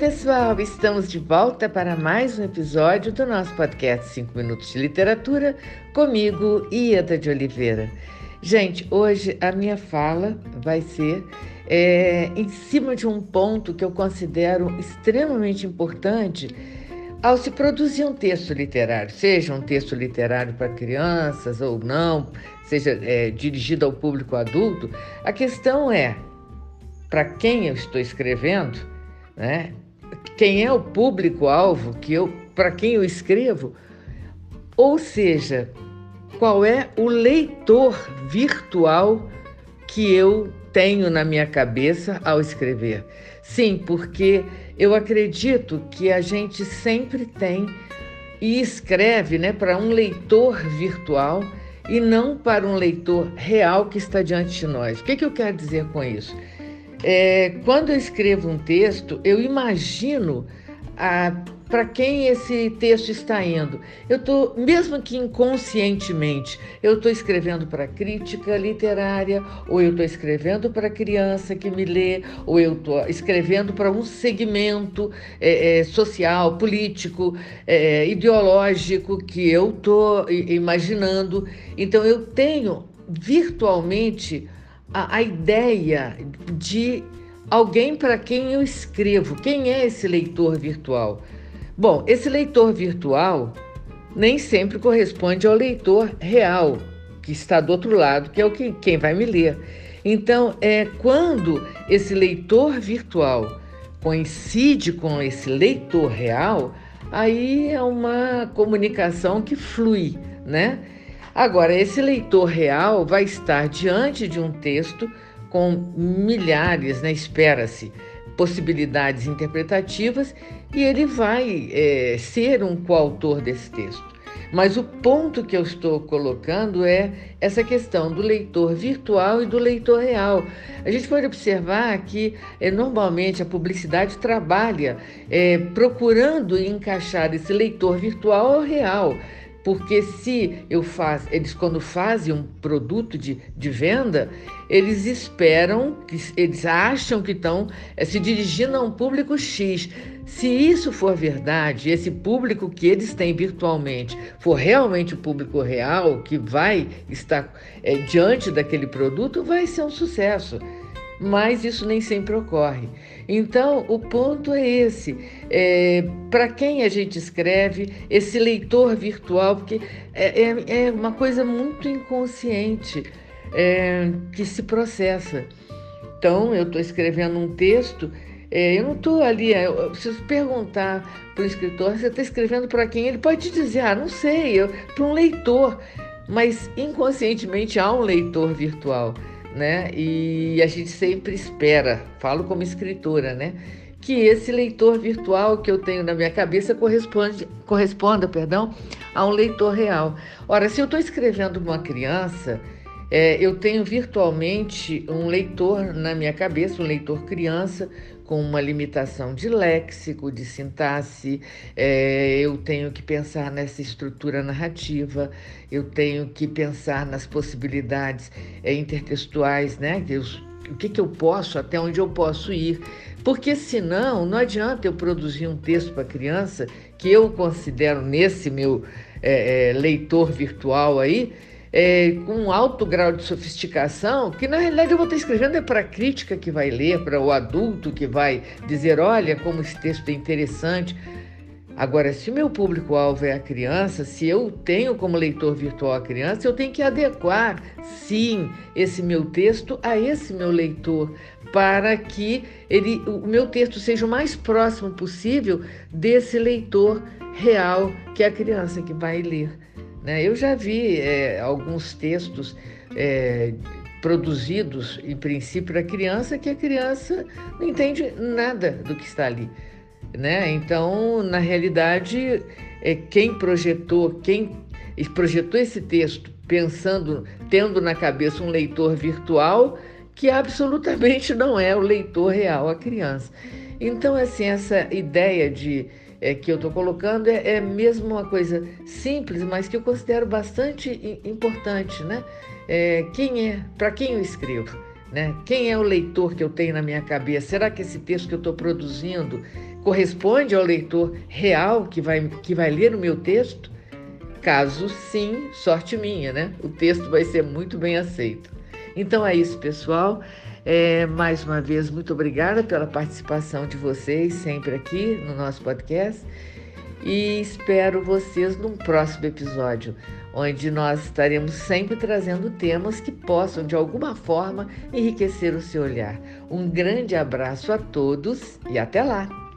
pessoal, estamos de volta para mais um episódio do nosso podcast 5 Minutos de Literatura, comigo, Ieda de Oliveira. Gente, hoje a minha fala vai ser é, em cima de um ponto que eu considero extremamente importante ao se produzir um texto literário, seja um texto literário para crianças ou não, seja é, dirigido ao público adulto, a questão é para quem eu estou escrevendo, né? Quem é o público-alvo que eu, para quem eu escrevo? Ou seja, qual é o leitor virtual que eu tenho na minha cabeça ao escrever? Sim, porque eu acredito que a gente sempre tem e escreve, né, para um leitor virtual e não para um leitor real que está diante de nós. O que, que eu quero dizer com isso? É, quando eu escrevo um texto, eu imagino para quem esse texto está indo. Eu estou, mesmo que inconscientemente, eu estou escrevendo para crítica literária, ou eu estou escrevendo para criança que me lê, ou eu estou escrevendo para um segmento é, é, social, político, é, ideológico que eu estou imaginando. Então eu tenho virtualmente a, a ideia de alguém para quem eu escrevo. Quem é esse leitor virtual? Bom, esse leitor virtual nem sempre corresponde ao leitor real, que está do outro lado, que é o que, quem vai me ler. Então, é quando esse leitor virtual coincide com esse leitor real, aí é uma comunicação que flui, né? Agora, esse leitor real vai estar diante de um texto com milhares, né, espera-se, possibilidades interpretativas e ele vai é, ser um coautor desse texto. Mas o ponto que eu estou colocando é essa questão do leitor virtual e do leitor real. A gente pode observar que é, normalmente a publicidade trabalha é, procurando encaixar esse leitor virtual ao real. Porque se eu faço, eles quando fazem um produto de, de venda, eles esperam, eles acham que estão é, se dirigindo a um público X. Se isso for verdade, esse público que eles têm virtualmente for realmente o público real que vai estar é, diante daquele produto, vai ser um sucesso mas isso nem sempre ocorre. Então, o ponto é esse: é, para quem a gente escreve, esse leitor virtual, porque é, é, é uma coisa muito inconsciente é, que se processa. Então, eu estou escrevendo um texto. É, eu não estou ali, é, eu preciso perguntar para o escritor, você está escrevendo para quem? Ele pode dizer, ah, não sei, para um leitor, mas inconscientemente há um leitor virtual né? E a gente sempre espera, falo como escritora, né? Que esse leitor virtual que eu tenho na minha cabeça corresponde, corresponda, perdão, a um leitor real. Ora, se eu estou escrevendo uma criança, é, eu tenho virtualmente um leitor na minha cabeça, um leitor criança, com uma limitação de léxico, de sintaxe, é, eu tenho que pensar nessa estrutura narrativa, eu tenho que pensar nas possibilidades é, intertextuais, né? o que, que eu posso, até onde eu posso ir. Porque senão não adianta eu produzir um texto para criança que eu considero nesse meu é, é leitor virtual aí, é, com um alto grau de sofisticação, que na realidade eu vou estar escrevendo é para a crítica que vai ler, para o adulto que vai dizer: olha como esse texto é interessante. Agora, se o meu público-alvo é a criança, se eu tenho como leitor virtual a criança, eu tenho que adequar, sim, esse meu texto a esse meu leitor, para que ele, o meu texto seja o mais próximo possível desse leitor real que é a criança que vai ler. Né? Eu já vi é, alguns textos é, produzidos, em princípio, para criança, que a criança não entende nada do que está ali. Né? Então, na realidade, é, quem projetou, quem projetou esse texto pensando, tendo na cabeça um leitor virtual, que absolutamente não é o leitor real, a criança. Então, assim, essa ideia de é, que eu estou colocando é, é mesmo uma coisa simples, mas que eu considero bastante importante, né? É, quem é, para quem eu escrevo? Né? Quem é o leitor que eu tenho na minha cabeça? Será que esse texto que eu estou produzindo corresponde ao leitor real que vai, que vai ler o meu texto? Caso sim, sorte minha, né? O texto vai ser muito bem aceito. Então é isso, pessoal. É, mais uma vez, muito obrigada pela participação de vocês sempre aqui no nosso podcast e espero vocês num próximo episódio, onde nós estaremos sempre trazendo temas que possam, de alguma forma, enriquecer o seu olhar. Um grande abraço a todos e até lá!